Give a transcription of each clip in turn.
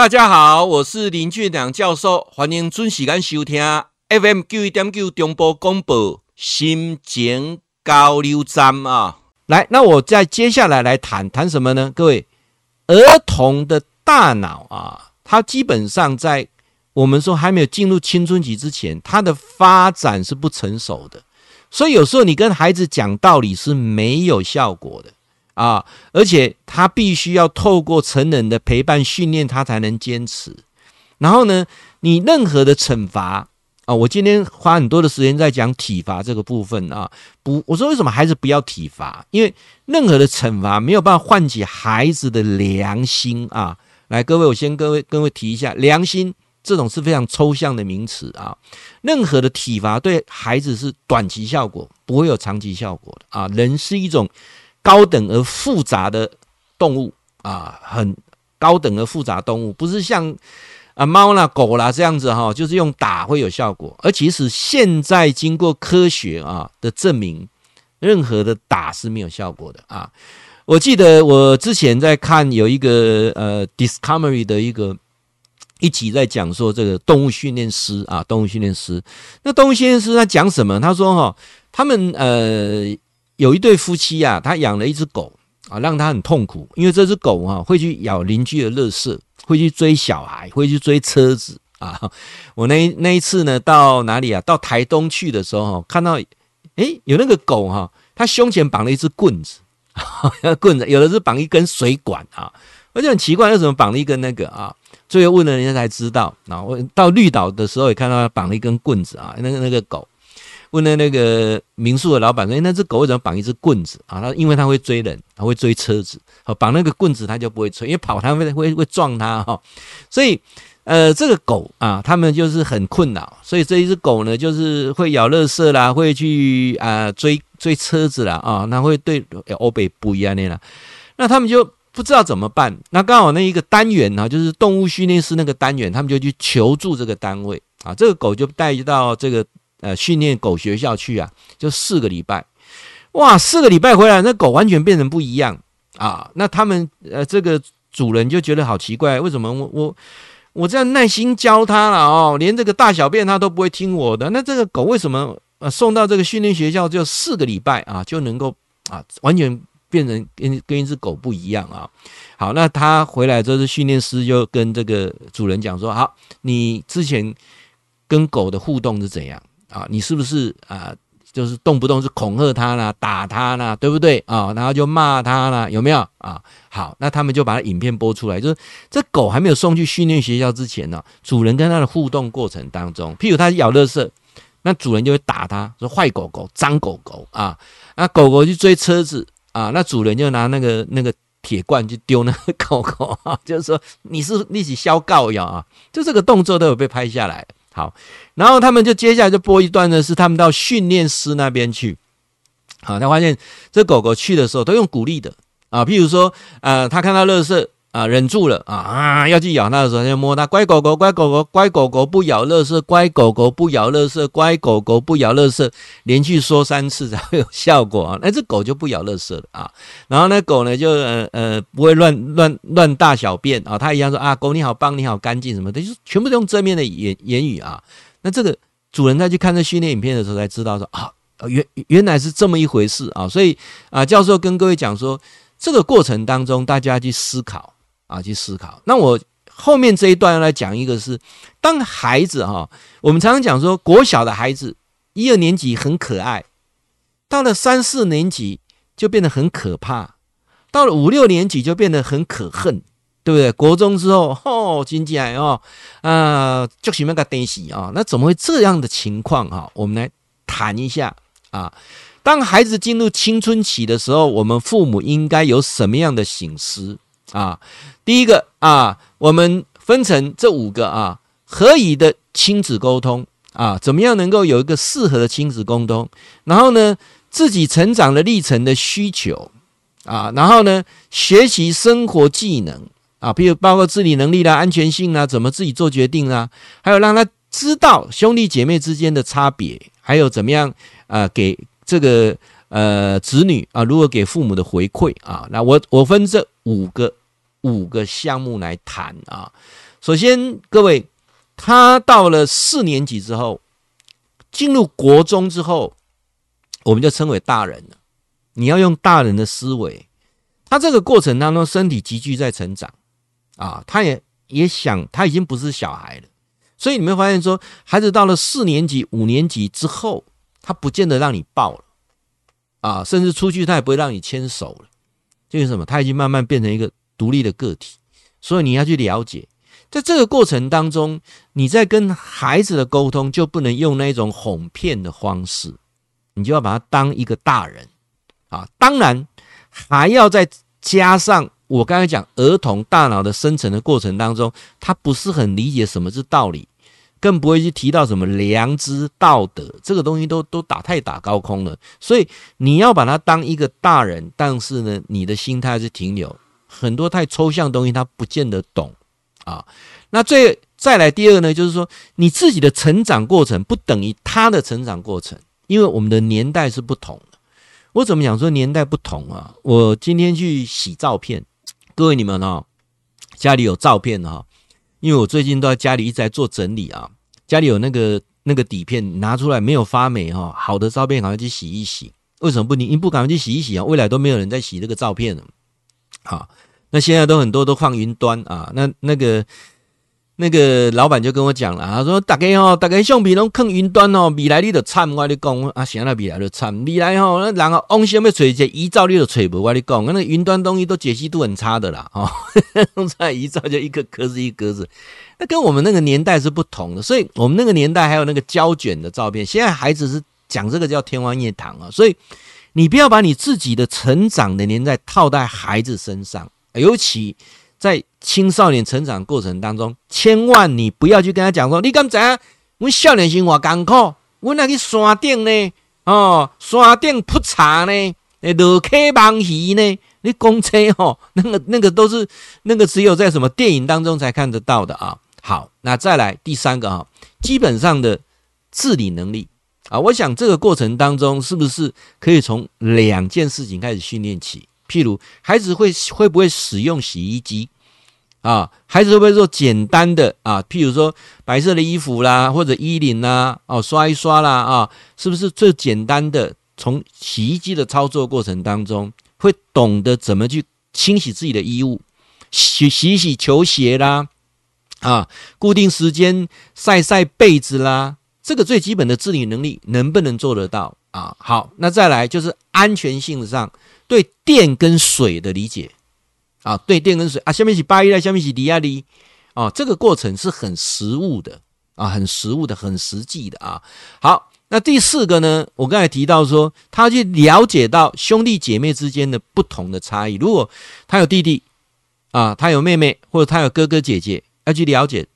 大家好，我是林俊良教授，欢迎准时间收听 FM 九一点九中波广播心情交流站啊。来，那我再接下来来谈谈什么呢？各位，儿童的大脑啊，它基本上在我们说还没有进入青春期之前，它的发展是不成熟的，所以有时候你跟孩子讲道理是没有效果的。啊，而且他必须要透过成人的陪伴训练，他才能坚持。然后呢，你任何的惩罚啊，我今天花很多的时间在讲体罚这个部分啊。不，我说为什么孩子不要体罚？因为任何的惩罚没有办法唤起孩子的良心啊。来，各位，我先各位各位提一下，良心这种是非常抽象的名词啊。任何的体罚对孩子是短期效果，不会有长期效果的啊。人是一种。高等而复杂的动物啊，很高等而复杂动物，不是像啊猫啦、狗啦这样子哈，就是用打会有效果。而其实现在经过科学啊的证明，任何的打是没有效果的啊。我记得我之前在看有一个呃 Discovery 的一个一集在讲说这个动物训练师啊，动物训练师。那动物训练师他讲什么？他说哈，他们呃。有一对夫妻啊，他养了一只狗啊，让他很痛苦，因为这只狗啊会去咬邻居的垃圾，会去追小孩，会去追车子啊。我那那一次呢，到哪里啊？到台东去的时候，看到诶有那个狗哈，它胸前绑了一只棍子，棍子有的是绑一根水管啊，我就很奇怪，为什么绑了一根那个啊？最后问了人家才知道。然后我到绿岛的时候也看到他绑了一根棍子啊，那个那个狗。问了那个民宿的老板说：“欸、那只狗为什么绑一只棍子啊？他因为它会追人，它会追车子。好，绑那个棍子它就不会追，因为跑它会会会撞它哈。所以，呃，这个狗啊，他们就是很困扰。所以这一只狗呢，就是会咬垃圾啦，会去啊、追追车子啦啊，那会对欧北不一样的啦。那他们就不知道怎么办。那刚好那一个单元啊，就是动物训练师那个单元，他们就去求助这个单位啊。这个狗就带到这个。”呃，训练狗学校去啊，就四个礼拜，哇，四个礼拜回来，那狗完全变成不一样啊。那他们呃，这个主人就觉得好奇怪，为什么我我我这样耐心教它了哦，连这个大小便它都不会听我的，那这个狗为什么呃送到这个训练学校就四个礼拜啊就能够啊完全变成跟跟一只狗不一样啊？好，那他回来之后，训练师就跟这个主人讲说：好，你之前跟狗的互动是怎样？啊，你是不是啊？就是动不动是恐吓他啦，打他啦，对不对啊？然后就骂他啦，有没有啊？好，那他们就把影片播出来，就是这狗还没有送去训练学校之前呢、主人跟他的互动过程当中，譬如他咬乐色，那主人就会打他，说坏狗狗、脏狗狗啊。那狗狗去追车子啊，那主人就拿那个那个铁罐去丢那个狗狗啊，就是说你是立起消告要啊，就这个动作都有被拍下来。好，然后他们就接下来就播一段呢，是他们到训练师那边去。好，他发现这狗狗去的时候都用鼓励的啊，譬如说，呃，他看到乐色啊，忍住了啊啊，要去咬它的时候，就摸它，乖狗狗，乖狗狗，乖狗狗不咬垃圾，乖狗狗不咬垃圾，乖狗狗不咬垃圾，连续说三次才会有效果啊。那这狗就不咬垃圾了啊。然后那狗呢，就呃呃不会乱乱乱大小便啊。它一样说啊，狗你好棒，你好干净什么的，就全部都用正面的言言语啊。那这个主人在去看这训练影片的时候，才知道说啊，原原来是这么一回事啊。所以啊，教授跟各位讲说，这个过程当中，大家去思考啊，去思考。那我后面这一段要来讲一个是，当孩子哈，我们常常讲说，国小的孩子一二年级很可爱，到了三四年级就变得很可怕，到了五六年级就变得很可恨。对不对？国中之后，哦，经济哦，啊，就喜欢个东西啊，那怎么会这样的情况哈、啊？我们来谈一下啊。当孩子进入青春期的时候，我们父母应该有什么样的醒思啊？第一个啊，我们分成这五个啊，合宜的亲子沟通啊，怎么样能够有一个适合的亲子沟通？然后呢，自己成长的历程的需求啊，然后呢，学习生活技能。啊，比如包括自理能力啦、安全性啦，怎么自己做决定啦，还有让他知道兄弟姐妹之间的差别，还有怎么样啊、给这个呃子女啊，如何给父母的回馈啊？那我我分这五个五个项目来谈啊。首先，各位，他到了四年级之后，进入国中之后，我们就称为大人了。你要用大人的思维，他这个过程当中，身体急剧在成长啊，他也也想，他已经不是小孩了。所以你们会发现说，孩子到了四年级、五年级之后，他不见得让你抱了啊，甚至出去他也不会让你牵手了。这是什么？他已经慢慢变成一个独立的个体。所以你要去了解，在这个过程当中，你在跟孩子的沟通就不能用那种哄骗的方式，你就要把他当一个大人啊。当然，还要再加上我刚才讲儿童大脑的生成的过程当中，他不是很理解什么是道理。更不会去提到什么良知、道德这个东西都，都都打太打高空了。所以你要把他当一个大人，但是呢，你的心态是停留很多太抽象的东西，他不见得懂啊。那最再来第二个呢，就是说你自己的成长过程不等于他的成长过程，因为我们的年代是不同的。我怎么讲说年代不同啊？我今天去洗照片，各位你们哦，家里有照片哈。因为我最近都在家里一直在做整理啊，家里有那个那个底片拿出来没有发霉哈，好的照片赶快去洗一洗。为什么不你你不赶快去洗一洗啊？未来都没有人在洗这个照片了。好，那现在都很多都放云端啊，那那个。那个老板就跟我讲了，他说：“大概哦，大概相片拢坑云端哦，未来你就惨，我跟你讲啊，现在未来就惨，未来哦，那然后往想要找一些遗照，你都找不，我跟你讲，那云端东西都解析度很差的啦，哦，弄出来遗照就一个格子一格子，那跟我们那个年代是不同的，所以我们那个年代还有那个胶卷的照片，现在孩子是讲这个叫天方夜谭啊，所以你不要把你自己的成长的年代套在孩子身上，尤其。”在青少年成长过程当中，千万你不要去跟他讲说，你敢知影？我少年生活艰苦，我那去山顶呢，哦，山顶铺茶呢，诶落溪网鱼呢，你公车哦，那个那个都是那个只有在什么电影当中才看得到的啊。好，那再来第三个啊，基本上的自理能力啊，我想这个过程当中是不是可以从两件事情开始训练起？譬如孩子会会不会使用洗衣机啊？孩子会不会做简单的啊？譬如说白色的衣服啦，或者衣领啦，哦，刷一刷啦啊，是不是最简单的？从洗衣机的操作过程当中，会懂得怎么去清洗自己的衣物，洗洗洗球鞋啦，啊，固定时间晒晒被子啦，这个最基本的自理能力能不能做得到啊？好，那再来就是安全性上。对电跟水的理解啊，对电跟水啊，下面是八一的，下面是低压力啊，这个过程是很实务的啊，很实务的，很实际的啊。好，那第四个呢，我刚才提到说，他去了解到兄弟姐妹之间的不同的差异。如果他有弟弟啊，他有妹妹，或者他有哥哥姐姐，要去了解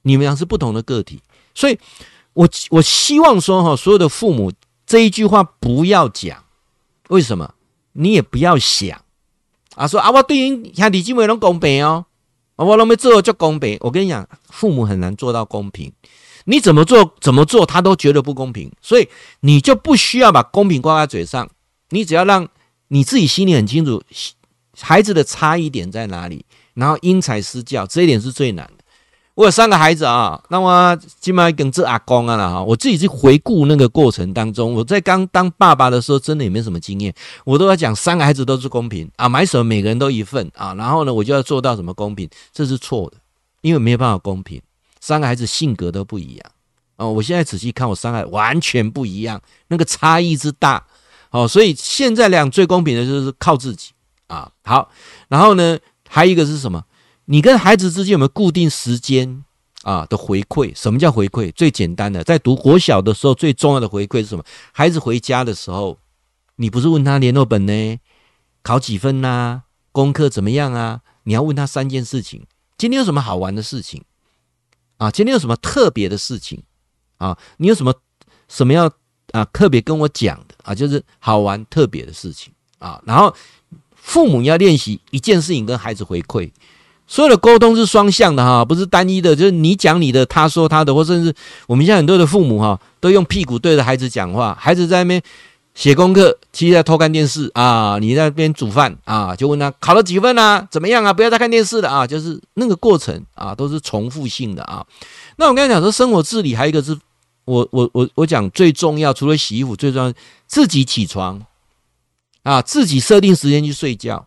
你们俩是不同的个体。所以我我希望说哈，所有的父母这一句话不要讲，为什么？你也不要想啊，说啊，我对于兄弟姐妹拢公平哦，我拢没做就公平。我跟你讲，父母很难做到公平，你怎么做怎么做，他都觉得不公平。所以你就不需要把公平挂在嘴上，你只要让你自己心里很清楚，孩子的差异点在哪里，然后因材施教，这一点是最难的。我有三个孩子啊，那我今麦跟这阿公啊了哈。我自己去回顾那个过程当中，我在刚当爸爸的时候，真的也没什么经验。我都要讲三个孩子都是公平啊，买什么每个人都一份啊，然后呢，我就要做到什么公平，这是错的，因为没有办法公平。三个孩子性格都不一样哦，我现在仔细看，我三个孩子完全不一样，那个差异之大哦，所以现在两最公平的就是靠自己啊。好，然后呢，还有一个是什么？你跟孩子之间有没有固定时间啊的回馈？什么叫回馈？最简单的，在读国小的时候，最重要的回馈是什么？孩子回家的时候，你不是问他联络本呢，考几分呐、功课怎么样啊？你要问他三件事情：今天有什么好玩的事情？啊，今天有什么特别的事情？啊，你有什么什么要啊特别跟我讲的啊？就是好玩特别的事情啊。然后父母要练习一件事情跟孩子回馈。所有的沟通是双向的哈，不是单一的，就是你讲你的，他说他的，或甚至我们现在很多的父母哈，都用屁股对着孩子讲话，孩子在那边写功课，其实在偷看电视啊，你在那边煮饭啊，就问他考了几分啊，怎么样啊？不要再看电视了啊，就是那个过程啊，都是重复性的啊。那我刚才讲说，生活自理还有一个是，我我我我讲最重要，除了洗衣服，最重要自己起床啊，自己设定时间去睡觉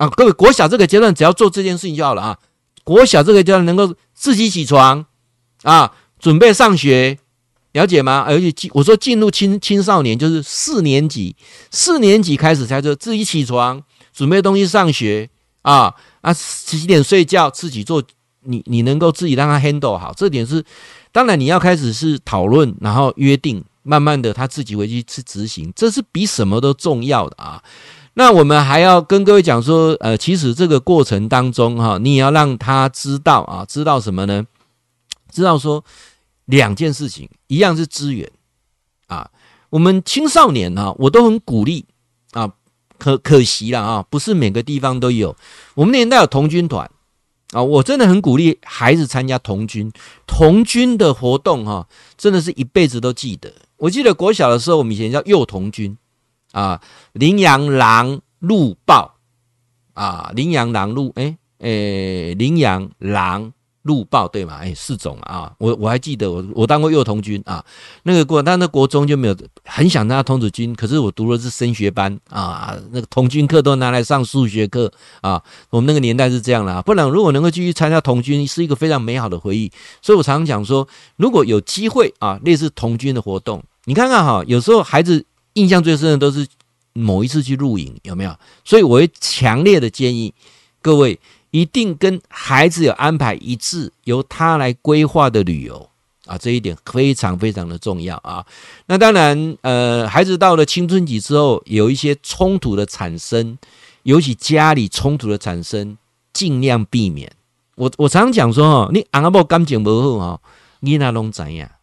啊。各位，国小这个阶段只要做这件事情就好了啊。国小这个阶段能够自己起床啊，准备上学。了解吗？而且进我说进入青青少年就是四年级，四年级开始才说自己起床准备东西上学啊啊，几点睡觉自己做，你你能够自己让他 handle 好，这点是当然你要开始是讨论，然后约定，慢慢的他自己回去去执行，这是比什么都重要的啊。那我们还要跟各位讲说，呃，其实这个过程当中哈，你也要让他知道啊，知道什么呢？知道说。两件事情，一样是资源啊。我们青少年啊，我都很鼓励啊。可可惜了啊，不是每个地方都有。我们年代有童军团啊，我真的很鼓励孩子参加童军。童军的活动哈，真的是一辈子都记得。我记得国小的时候，我们以前叫幼童军啊，羚羊狼鹿豹啊，羚羊狼鹿，哎哎，羚羊狼。鹿豹对嘛？哎，四种啊！我我还记得我我当过幼童军啊，那个过，但那国中就没有很想当童子军，可是我读的是升学班啊，那个童军课都拿来上数学课啊。我们那个年代是这样啦，不然如果能够继续参加童军，是一个非常美好的回忆。所以我常常讲说，如果有机会啊，类似童军的活动，你看看哈，有时候孩子印象最深的都是某一次去露营，有没有？所以我会强烈的建议各位。一定跟孩子有安排一致，由他来规划的旅游啊，这一点非常非常的重要啊。那当然，呃，孩子到了青春期之后，有一些冲突的产生，尤其家里冲突的产生，尽量避免。我我常常讲说哦，你阿伯感情不好哈，你那拢知呀，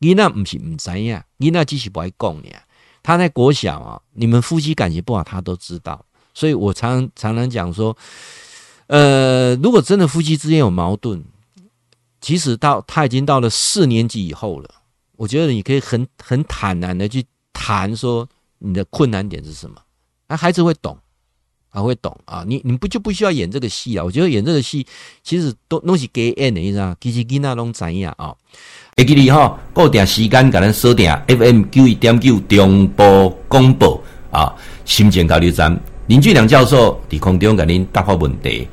你那不是唔知呀，你那只是不爱讲呀。他在国小啊，你们夫妻感情不好，他都知道。所以我常常常讲说。呃，如果真的夫妻之间有矛盾，即使到他已经到了四年级以后了，我觉得你可以很很坦然的去谈说你的困难点是什么，那孩子会懂，还会懂啊。你你不就不需要演这个戏啊？我觉得演这个戏其实都东西给演的意思啊，其实囡仔拢知样啊。会记你哈，固定时间甲咱锁定 FM 九一点九中波广播啊，心情交流站。林俊良教授伫空中甲您答复问题。